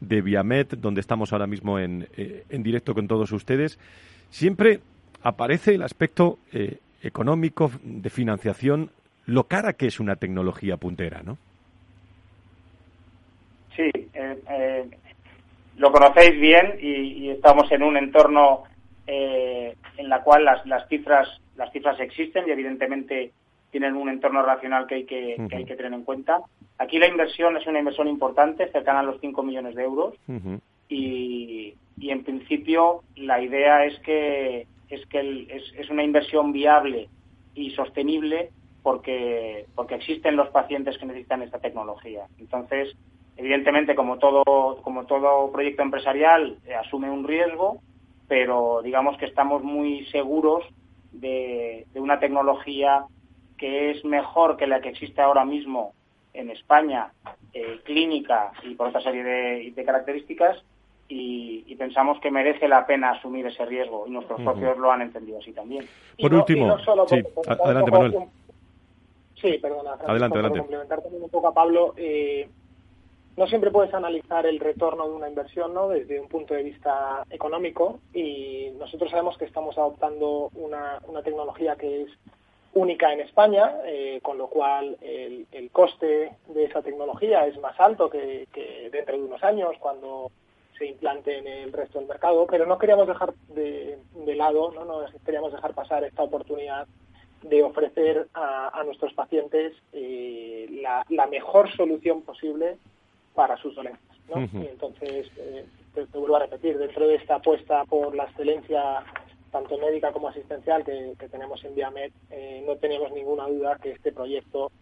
de Viamet, donde estamos ahora mismo en, eh, en directo con todos ustedes, siempre aparece el aspecto eh, económico de financiación, lo cara que es una tecnología puntera, ¿no? Sí, lo conocéis bien y estamos en un entorno eh, en la cual las, las cifras las cifras existen y evidentemente tienen un entorno racional que hay que, hay que tener en cuenta. Aquí la inversión es una inversión importante, cercana a los 5 millones de euros, y, en principio la idea es que es que es, una inversión viable y sostenible porque porque existen los pacientes que necesitan esta tecnología. Entonces, evidentemente, como todo como todo proyecto empresarial eh, asume un riesgo, pero digamos que estamos muy seguros de, una tecnología que es mejor que la que existe ahora mismo en España, eh, clínica y por otra serie de, características, y, pensamos que merece la pena asumir ese riesgo, y nuestros socios lo han entendido así también. Por último, sí, adelante, Manuel. Sí, perdona, adelante, adelante. complementar también un poco a Pablo, eh, no siempre puedes analizar el retorno de una inversión ¿no? desde un punto de vista económico y nosotros sabemos que estamos adoptando una, una tecnología que es única en España, eh, con lo cual el, el, coste de esa tecnología es más alto que, dentro de unos años cuando se implante en el resto del mercado, pero no queríamos dejar de, lado, ¿no? no queríamos dejar pasar esta oportunidad de ofrecer a, nuestros pacientes eh, la, la mejor solución posible para sus dolencias. ¿no? Y entonces, eh, te, vuelvo a repetir, dentro de esta apuesta por la excelencia tanto médica como asistencial que, tenemos en Viamed, eh, no teníamos ninguna duda que este proyecto,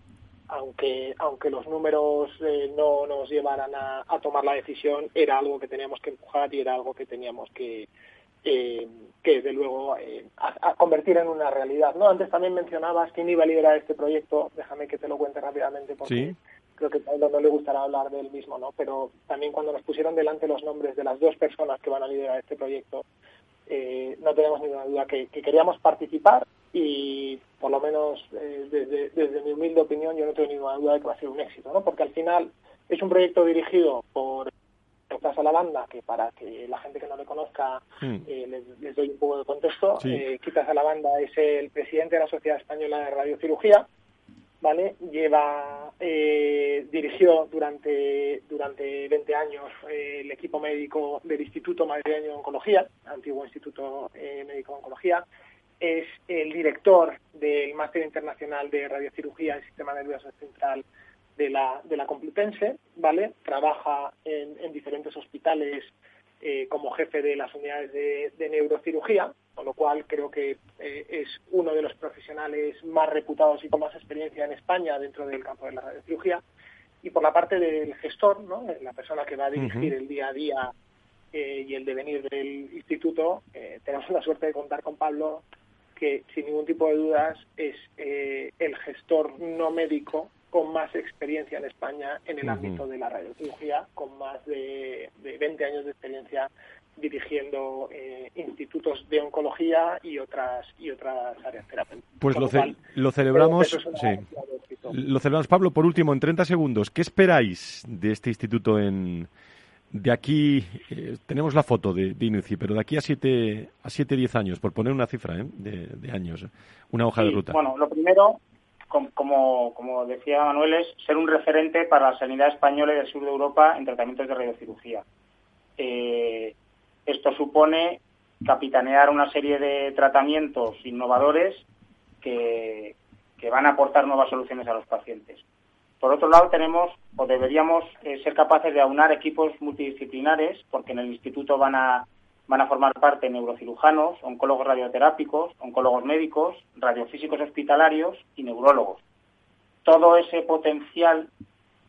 aunque, aunque los números eh, no nos llevaran a, tomar la decisión, era algo que teníamos que empujar y era algo que teníamos que, que desde luego a, convertir en una realidad. ¿no? Antes también mencionabas quién iba a liderar este proyecto, déjame que te lo cuente rápidamente porque creo que no le gustará hablar del mismo, ¿no? Pero también cuando nos pusieron delante los nombres de las dos personas que van a liderar este proyecto, eh, no tenemos ninguna duda que, queríamos participar y por lo menos eh, desde, desde, mi humilde opinión yo no tengo ninguna duda de que va a ser un éxito, ¿no? Porque al final es un proyecto dirigido por Quizás a la banda, que para que la gente que no le conozca hmm. eh, les, doy un poco de contexto, sí. Quitas a la banda es el presidente de la Sociedad Española de Radiocirugía, ¿vale? Lleva, eh, dirigió durante, durante 20 años eh, el equipo médico del Instituto Madrileño de Oncología, antiguo Instituto eh, Médico de Oncología, es el director del Máster Internacional de Radiocirugía y Sistema Nervioso Central de la, de la Complutense, ¿vale? Trabaja en, en diferentes hospitales eh, como jefe de las unidades de, neurocirugía, con lo cual creo que eh, es uno de los profesionales más reputados y con más experiencia en España dentro del campo de la radiocirugía. Y por la parte del gestor, ¿no? la persona que va a dirigir el día a día eh, y el devenir del instituto, tenemos la suerte de contar con Pablo, que sin ningún tipo de dudas es el gestor no médico con más experiencia en España en el ámbito de la radiocirugía, con más de, 20 años de experiencia dirigiendo eh, institutos de oncología y otras y otras áreas terapéuticas. Pues lo, lo, celebramos, sí. Lo celebramos, Pablo. Por último, en 30 segundos, ¿qué esperáis de este instituto en de aquí? Eh, tenemos la foto de, de pero de aquí a 7 a siete, 10 años, por poner una cifra ¿eh? de, años, una hoja de ruta. Bueno, lo primero, como, como decía Manuel, es ser un referente para la sanidad española y del sur de Europa en tratamientos de radiocirugía. Eh, esto supone capitanear una serie de tratamientos innovadores que, van a aportar nuevas soluciones a los pacientes. Por otro lado, tenemos o deberíamos eh, ser capaces de aunar equipos multidisciplinares, porque en el instituto van a formar parte neurocirujanos, oncólogos radioterápicos, oncólogos médicos, radiofísicos hospitalarios y neurólogos. Todo ese potencial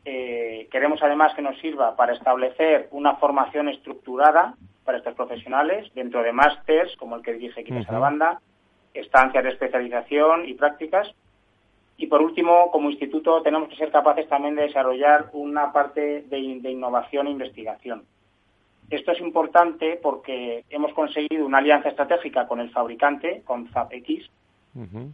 eh, queremos además que nos sirva para establecer una formación estructurada para estos profesionales. Dentro de másters como el que dirige Quintas a la Banda, estancias de especialización y prácticas. Y por último, como instituto, tenemos que ser capaces también de desarrollar una parte de innovación e investigación. Esto es importante porque hemos conseguido una alianza estratégica con el fabricante, con ZapX,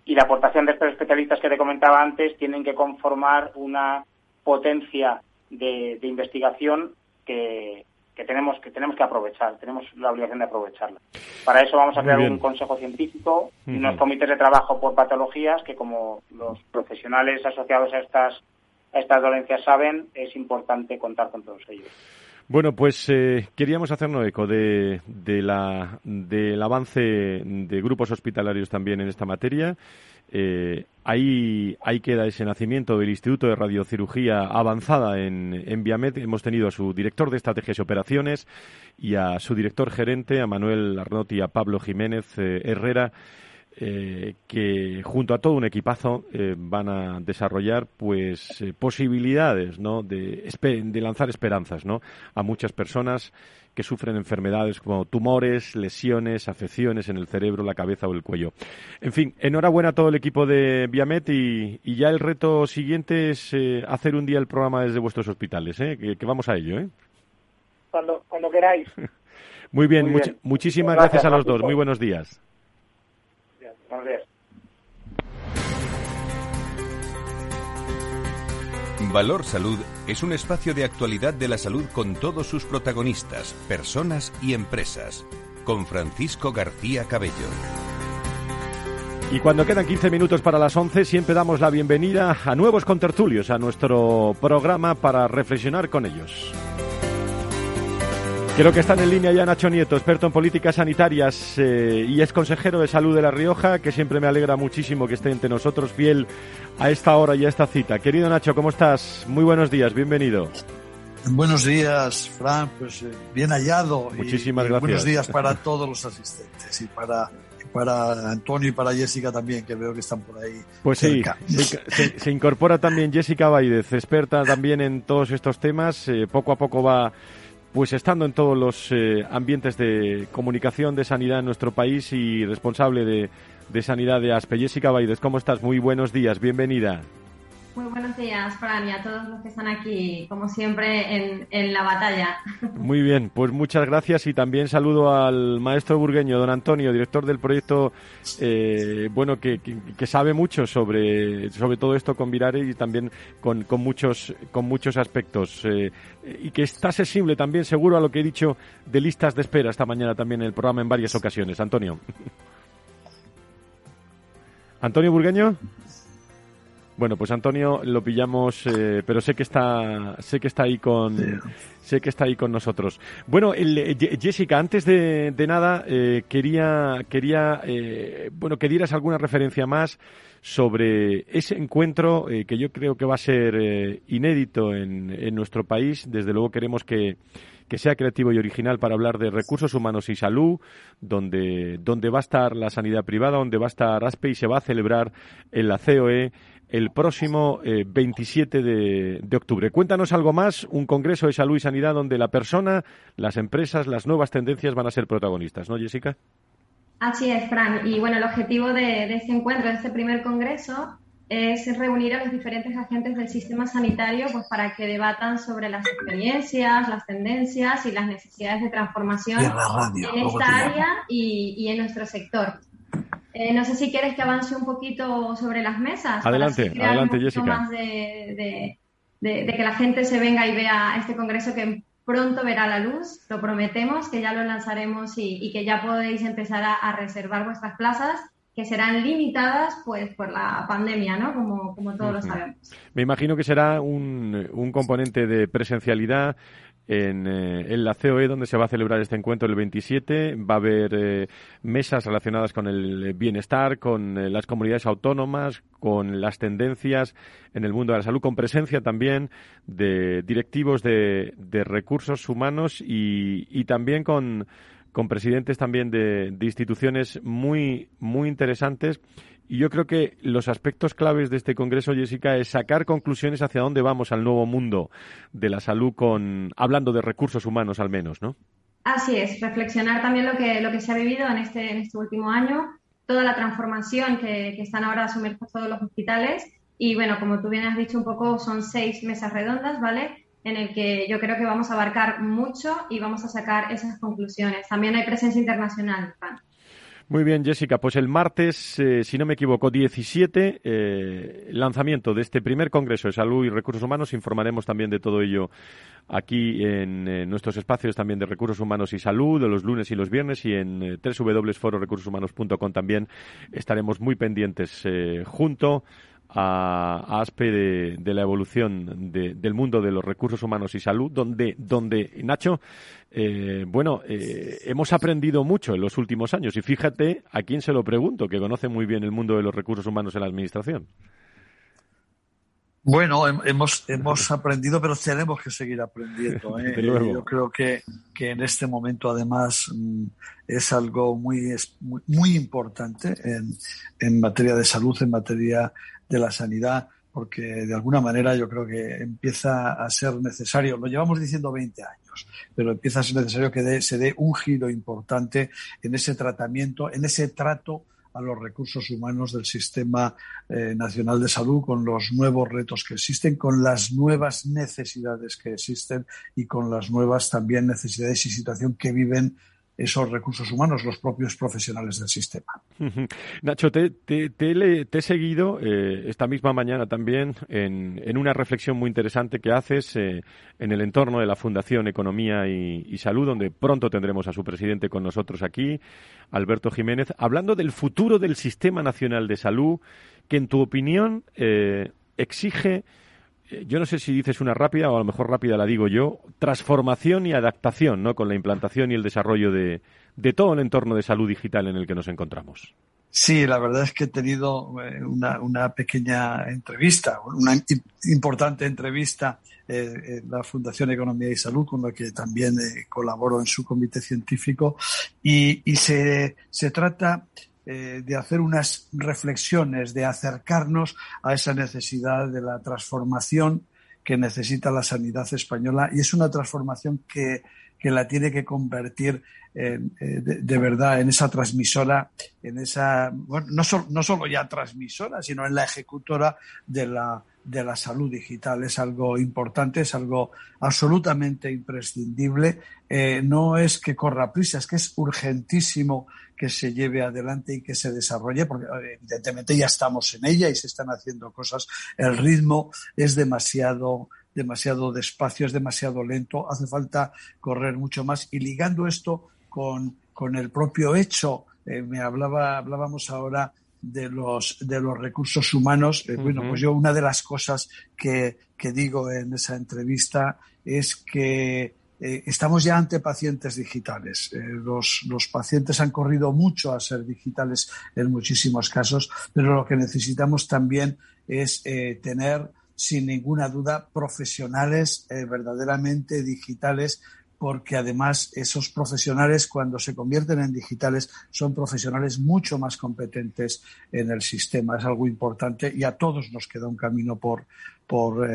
y la aportación de estos especialistas que te comentaba antes tienen que conformar una potencia de, investigación que, tenemos que tenemos que aprovechar, tenemos la obligación de aprovecharla. Para eso vamos a crear un consejo científico y unos comités de trabajo por patologías que como los profesionales asociados a estas a estas dolencias saben, es importante contar con todos ellos. Bueno, pues eh, queríamos hacernos eco de, de la, del avance de grupos hospitalarios también en esta materia Eh, ahí, ahí queda ese nacimiento del Instituto de Radiocirugía Avanzada en, en Viamed. Hemos tenido a su director de estrategias y operaciones y a su director gerente, a Manuel Arnotti y a Pablo Jiménez eh, Herrera. Eh, que junto a todo un equipazo eh, van a desarrollar pues eh, posibilidades ¿no? de, de, lanzar esperanzas ¿no? a muchas personas que sufren enfermedades como tumores, lesiones, afecciones en el cerebro, la cabeza o el cuello. En fin, enhorabuena a todo el equipo de Viamet y, y ya el reto siguiente es hacer un día el programa desde vuestros hospitales, que, que, vamos a ello. ¿eh? Cuando, cuando queráis. Muy bien, Muy bien. muchísimas gracias, gracias a los dos. Muy buenos días. Valor Salud es un espacio de actualidad de la salud con todos sus protagonistas, personas y empresas. Con Francisco García Cabello. Y cuando quedan 15 minutos para las 11, siempre damos la bienvenida a nuevos contertulios a nuestro programa para reflexionar con ellos. Creo que están en línea ya Nacho Nieto, experto en políticas sanitarias eh, y es consejero de salud de La Rioja, que siempre me alegra muchísimo que esté entre nosotros fiel a esta hora y a esta cita. Querido Nacho, ¿cómo estás? Muy buenos días, bienvenido. Buenos días, Fran, pues eh, bien hallado. Muchísimas y, gracias. Buenos días para todos los asistentes y para para Antonio y para Jessica también, que veo que están por ahí. Pues sí, se, se, incorpora también Jessica Baidez, experta también en todos estos temas. Eh, poco a poco va pues estando en todos los eh, ambientes de comunicación de sanidad en nuestro país y responsable de, de sanidad de ASPE. Jessica Baides, ¿cómo estás? Muy buenos días, bienvenida. Muy buenos días, Fran, y a todos los que están aquí, como siempre, en, la batalla. Muy bien, pues muchas gracias y también saludo al maestro burgueño, don Antonio, director del proyecto, eh, bueno, que, sabe mucho sobre, sobre todo esto con Virare y también con, con muchos, con muchos aspectos. Eh, y que está sensible también, seguro, a lo que he dicho de listas de espera esta mañana también en el programa en varias ocasiones. Antonio. Antonio Burgueño. Bueno, pues Antonio lo pillamos, eh, pero sé que está, sé que está ahí con, sé que está ahí con nosotros. Bueno, el, eh, Jessica, antes de, de nada eh, quería, quería, eh, bueno, que dieras alguna referencia más sobre ese encuentro que yo creo que va a ser inédito en, en, nuestro país. Desde luego queremos que, que, sea creativo y original para hablar de recursos humanos y salud, donde, donde va a estar la sanidad privada, donde va a estar ASPE y se va a celebrar en la COE el próximo eh, 27 de, de, octubre. Cuéntanos algo más, un Congreso de Salud y Sanidad donde la persona, las empresas, las nuevas tendencias van a ser protagonistas, ¿no, Jessica? Así es, Fran. Y bueno, el objetivo de, de este encuentro, de este primer Congreso, es reunir a los diferentes agentes del sistema sanitario pues, para que debatan sobre las experiencias, las tendencias y las necesidades de transformación radio, en esta área y, y en nuestro sector. Eh, no sé si quieres que avance un poquito sobre las mesas. Adelante, para adelante, un Jessica. Más de, de, de, de, que la gente se venga y vea este congreso que pronto verá la luz. Lo prometemos, que ya lo lanzaremos y, y que ya podéis empezar a, a, reservar vuestras plazas que serán limitadas pues por la pandemia, ¿no? Como, como todos uh -huh. lo sabemos. Me imagino que será un, un componente de presencialidad en, eh, en, la COE, donde se va a celebrar este encuentro el 27. Va a haber eh, mesas relacionadas con el bienestar, con eh, las comunidades autónomas, con las tendencias en el mundo de la salud, con presencia también de directivos de, de recursos humanos y, y también con, con, presidentes también de, de instituciones muy, muy interesantes y yo creo que los aspectos claves de este Congreso, Jessica, es sacar conclusiones hacia dónde vamos al nuevo mundo de la salud, con hablando de recursos humanos al menos, ¿no? Así es, reflexionar también lo que, lo que se ha vivido en este, en este último año, toda la transformación que, que están ahora sumergidos todos los hospitales. Y bueno, como tú bien has dicho un poco, son seis mesas redondas, ¿vale? En el que yo creo que vamos a abarcar mucho y vamos a sacar esas conclusiones. También hay presencia internacional, Fran. Muy bien, Jessica. Pues el martes, eh, si no me equivoco, 17, eh, lanzamiento de este primer Congreso de Salud y Recursos Humanos. Informaremos también de todo ello aquí en eh, nuestros espacios también de Recursos Humanos y Salud, de los lunes y los viernes, y en eh, www.fororecursoshumanos.com también estaremos muy pendientes junto a, ASPE de, la evolución del mundo de los recursos humanos y salud, donde, donde Nacho, eh, bueno, eh, hemos aprendido mucho en los últimos años y fíjate a quién se lo pregunto, que conoce muy bien el mundo de los recursos humanos en la Administración. Bueno, hemos, hemos aprendido, pero tenemos que seguir aprendiendo. ¿eh? Yo creo que, que, en este momento, además, mm, es algo muy, muy, muy importante en, en materia de salud, en materia de la sanidad, porque de alguna manera yo creo que empieza a ser necesario, lo llevamos diciendo 20 años, pero empieza a ser necesario que se dé un giro importante en ese tratamiento, en ese trato a los recursos humanos del Sistema eh, Nacional de Salud con los nuevos retos que existen, con las nuevas necesidades que existen y con las nuevas también necesidades y situación que viven esos recursos humanos, los propios profesionales del sistema. Nacho, te, he seguido eh, esta misma mañana también en, una reflexión muy interesante que haces eh, en el entorno de la Fundación Economía y, Salud, donde pronto tendremos a su presidente con nosotros aquí, Alberto Jiménez, hablando del futuro del Sistema Nacional de Salud, que en tu opinión eh, exige yo no sé si dices una rápida o a lo mejor rápida la digo yo, transformación y adaptación, ¿no? Con la implantación y el desarrollo de, todo el entorno de salud digital en el que nos encontramos. Sí, la verdad es que he tenido eh, una, pequeña entrevista, una importante entrevista eh, en la Fundación Economía y Salud, con la que también colaboro en su comité científico, y, y se, se trata eh, de hacer unas reflexiones, de acercarnos a esa necesidad de la transformación que necesita la sanidad española. Y es una transformación que, la tiene que convertir eh, de, verdad en esa transmisora, en esa, bueno, no, no solo ya transmisora, sino en la ejecutora de la, de la salud digital. Es algo importante, es algo absolutamente imprescindible. Eh, no es que corra prisa, es que es urgentísimo que se lleve adelante y que se desarrolle, porque eh, evidentemente ya estamos en ella y se están haciendo cosas. El ritmo es demasiado demasiado despacio, es demasiado lento, hace falta correr mucho más. Y ligando esto con, con el propio hecho, eh, me hablaba, hablábamos ahora de los, de los recursos humanos. Eh, bueno, pues yo una de las cosas que, que digo en esa entrevista es que eh, estamos ya ante pacientes digitales. Eh, los, los, pacientes han corrido mucho a ser digitales en muchísimos casos, pero lo que necesitamos también es eh, tener, sin ninguna duda, profesionales verdaderamente digitales porque además esos profesionales cuando se convierten en digitales son profesionales mucho más competentes en el sistema. Es algo importante y a todos nos queda un camino por, por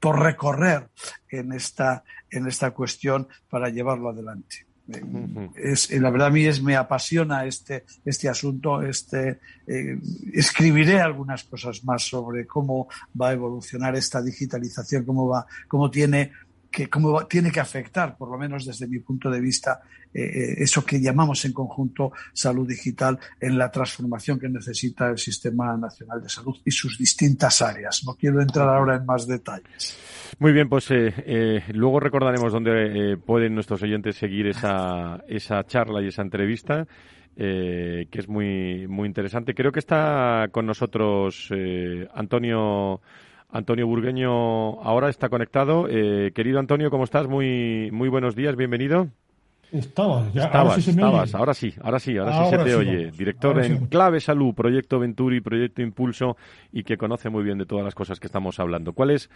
por recorrer en esta, en esta cuestión para llevarlo adelante. Es, la verdad a mí es, me apasiona este, este asunto. Este, eh, escribiré algunas cosas más sobre cómo va a evolucionar esta digitalización, cómo va, cómo tiene que cómo tiene que afectar, por lo menos desde mi punto de vista, eh, eh, eso que llamamos en conjunto salud digital en la transformación que necesita el Sistema Nacional de Salud y sus distintas áreas. No quiero entrar ahora en más detalles. Muy bien, pues eh, luego recordaremos dónde pueden nuestros oyentes seguir esa, esa charla y esa entrevista. que es muy, muy interesante. Creo que está con nosotros Antonio Antonio Burgueño ahora está conectado. Eh, querido Antonio, ¿cómo estás? Muy, muy buenos días, bienvenido. Estabas, ya, ahora sí estabas, ahora sí, ahora sí, ahora, sí se te oye. Director en Clave Salud, Proyecto Venturi, Proyecto Impulso y que conoce muy bien de todas las cosas que estamos hablando. ¿Cuál es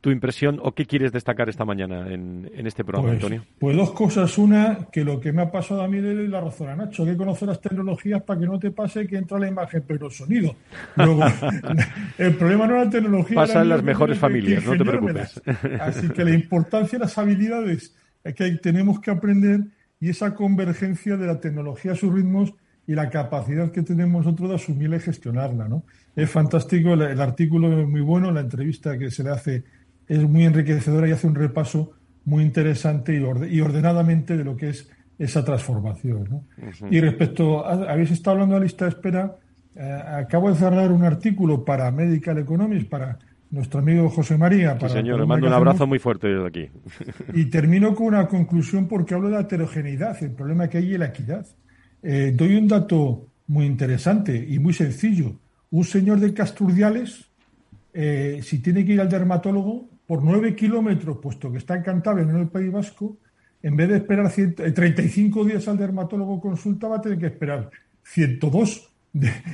tu impresión o qué quieres destacar esta mañana en, este programa, pues, Antonio? Pues dos cosas. Una, que lo que me ha pasado a mí de la razón a Nacho, hay que conocer las tecnologías para que no te pase que entra la imagen, pero el sonido. Luego, el problema no es la tecnología. Pasa en las mejores familias, no te preocupes. Así que la importancia de las habilidades es que tenemos que aprender y esa convergencia de la tecnología a sus ritmos y la capacidad que tenemos nosotros de asumirla y gestionarla. ¿no? Es fantástico, el, el artículo es muy bueno, la entrevista que se le hace es muy enriquecedora y hace un repaso muy interesante y, ordenadamente de lo que es esa transformación. Y respecto, a, habéis estado hablando de la lista de espera, eh, acabo de cerrar un artículo para Medical Economics, para nuestro amigo José María. Para sí, señor, le mando un abrazo muy fuerte desde aquí. Y termino con una conclusión porque hablo de la heterogeneidad, el problema que hay y la equidad. Eh, doy un dato muy interesante y muy sencillo. un señor de Casturdiales, eh, si tiene que ir al dermatólogo, por nueve kilómetros, puesto que está en Cantabria, en el País Vasco, en vez de esperar 35 días al dermatólogo consulta, va a tener que esperar 102.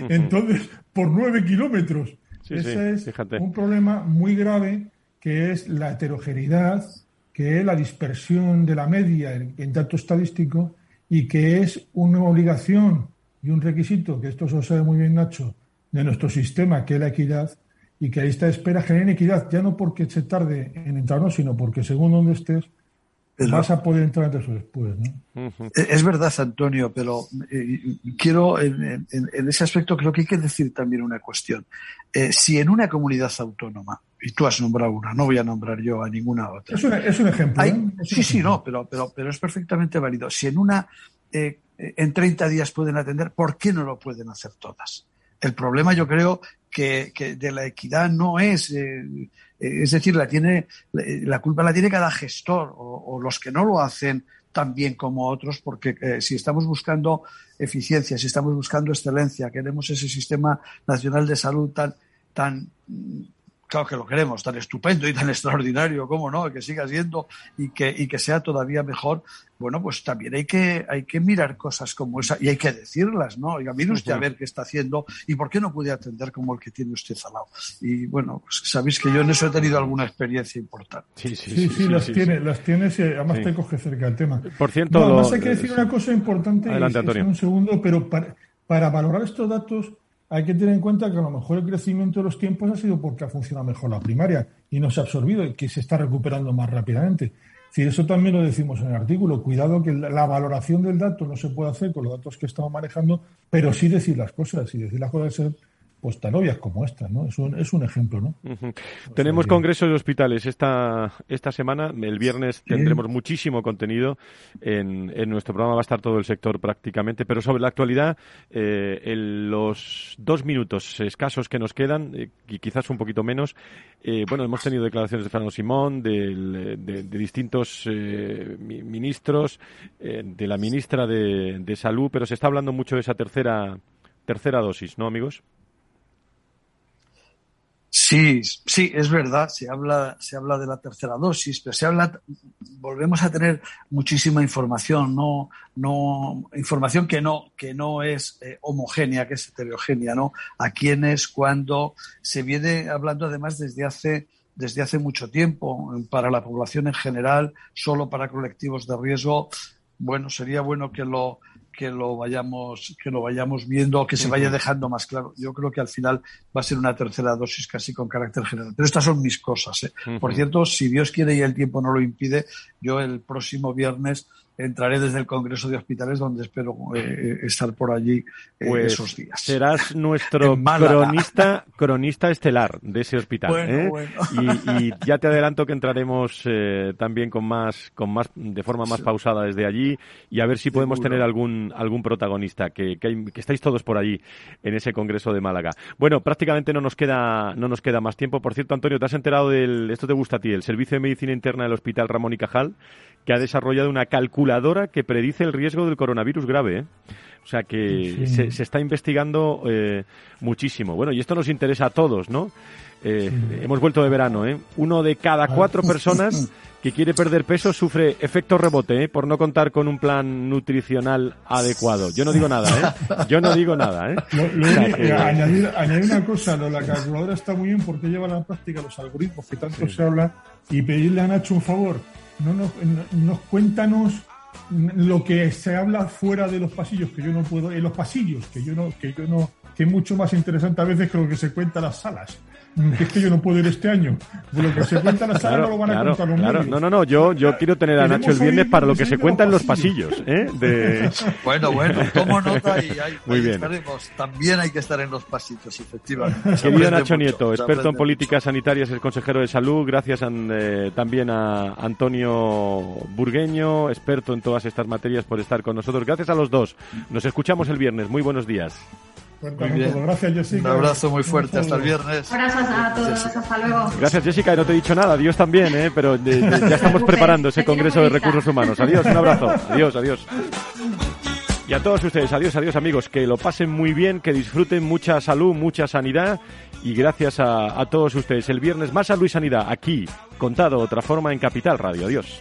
Entonces, por nueve kilómetros. Ese es un problema muy grave que es la heterogeneidad, que es la dispersión de la media en, dato estadístico y que es una obligación y un requisito, que esto se lo sabe muy bien Nacho, de nuestro sistema, que es la equidad, y que ahí está espera genera equidad, ya no porque se tarde en entrarnos, sino porque según donde estés, vas a poder entrar antes o después. ¿no? E-, es verdad, Antonio, pero eh, quiero, en, ese aspecto, creo que hay que decir también una cuestión. Eh, si en una comunidad autónoma, y tú has nombrado una, no voy a nombrar yo a ninguna otra. Es, un ejemplo. ¿eh? sí, sí, no, pero, pero, pero es perfectamente válido. Si en una, en 30 días pueden atender, ¿por qué no lo pueden hacer todas? El problema yo creo que, de la equidad no es, eh, es decir, la, tiene, la culpa la tiene cada gestor o, los que no lo hacen tan bien como otros, porque eh, si estamos buscando eficiencia, si estamos buscando excelencia, queremos ese sistema nacional de salud tan, tan claro que lo queremos, tan estupendo y tan extraordinario, como no, que siga siendo y que, y que sea todavía mejor, bueno, pues también hay que, hay que mirar cosas como esa y hay que decirlas, ¿no? Oiga, mire usted a ver qué está haciendo y por qué no puede atender como el que tiene usted al lado. Y bueno, pues sabéis que yo en eso he tenido alguna experiencia importante. Sí, sí, sí, las, tiene, las tienes y además te coge cerca el tema. Por cierto, no, además hay que decir una cosa importante, Adelante, Antonio. un segundo, pero para, para valorar estos datos hay que tener en cuenta que a lo mejor el crecimiento de los tiempos ha sido porque ha funcionado mejor la primaria y no se ha absorbido y que se está recuperando más rápidamente. Si eso también lo decimos en el artículo. Cuidado que la valoración del dato no se puede hacer con los datos que estamos manejando, pero sí decir las cosas y decir las cosas pues tan obvias como esta, ¿no? Es un, es un ejemplo, ¿no? Tenemos congreso de hospitales esta, esta semana. El viernes tendremos muchísimo contenido. En, en, nuestro programa va a estar todo el sector prácticamente, pero sobre la actualidad, eh, en los dos minutos escasos que nos quedan, eh, y quizás un poquito menos, eh, bueno, hemos tenido declaraciones de Fernando Simón, de, de, distintos ministros, de la ministra de, de Salud, pero se está hablando mucho de esa tercera tercera dosis, ¿no, amigos? Sí, sí, es verdad, se habla, se habla de la tercera dosis, pero se habla, volvemos a tener muchísima información, no, no, información que no, que no es eh, homogénea, que es heterogénea, ¿no? A quienes, cuando se viene hablando además desde hace, desde hace mucho tiempo, para la población en general, solo para colectivos de riesgo, bueno, sería bueno que lo, que lo vayamos que lo vayamos viendo que se vaya dejando más claro. Yo creo que al final va a ser una tercera dosis casi con carácter general. Pero estas son mis cosas ¿eh? por cierto si Dios quiere y el tiempo no lo impide yo el próximo viernes entraré desde el Congreso de Hospitales, donde espero eh, eh, estar por allí eh, pues esos días. Serás nuestro cronista, cronista estelar de ese hospital. Y, ya te adelanto que entraremos también con más, con más, de forma más pausada desde allí y a ver si podemos tener algún, algún protagonista, que, que, estáis todos por allí en ese Congreso de Málaga. Bueno, prácticamente no nos queda, no nos queda más tiempo. Por cierto, Antonio, ¿te has enterado del, esto te gusta a ti, el Servicio de Medicina Interna del Hospital Ramón y Cajal, que ha desarrollado una calculadora que predice el riesgo del coronavirus grave. ¿eh? O sea que se, está investigando eh, muchísimo. Bueno, y esto nos interesa a todos, ¿no? Eh, hemos vuelto de verano, ¿eh? Uno de cada cuatro personas que quiere perder peso sufre efecto rebote, ¿eh? Por no contar con un plan nutricional adecuado. Yo no digo nada, ¿eh? Yo no digo nada, ¿eh? añadir, una cosa, la calculadora está muy bien porque lleva a la práctica los algoritmos que tanto se habla y pedirle a Nacho un favor no nos, nos cuéntanos lo que se habla fuera de los pasillos que yo no puedo en los pasillos que yo no que yo no que es mucho más interesante a veces que lo que se cuenta en las salas es que yo no puedo ir este año. Lo que se cuenta en la sala no lo van a contar los claro. No, no, no, yo, yo quiero tener a Nacho el viernes para lo que se cuenta en los pasillos. ¿eh? De... Bueno, bueno, tomo nota y ahí, Muy bien. estaremos. También hay que estar en los pasillos, efectivamente. Querido Nacho Nieto, experto en políticas sanitarias, el consejero de salud. Gracias eh, también a Antonio Burgueño, experto en todas estas materias, por estar con nosotros. Gracias a los dos. Nos escuchamos el viernes. Muy buenos días. Gracias, Jessica. Un abrazo muy fuerte. Hasta el viernes. Gracias a todos. Hasta luego. Gracias, Jessica. no te he dicho nada. Dios también, ¿eh? pero ya estamos preparando ese Congreso de Recursos Humanos. Adiós, un abrazo. Adiós, adiós. Y a todos ustedes, adiós, adiós amigos, que lo pasen muy bien, que disfruten mucha salud, mucha sanidad y gracias a, a todos ustedes. El viernes más salud y sanidad aquí, contado de otra forma en Capital Radio. Adiós.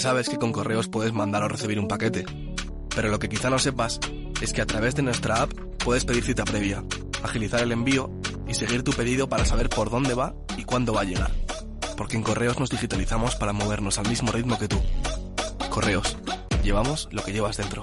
Sabes que con correos puedes mandar o recibir un paquete, pero lo que quizá no sepas es que a través de nuestra app puedes pedir cita previa, agilizar el envío y seguir tu pedido para saber por dónde va y cuándo va a llegar. Porque en correos nos digitalizamos para movernos al mismo ritmo que tú. Correos, llevamos lo que llevas dentro.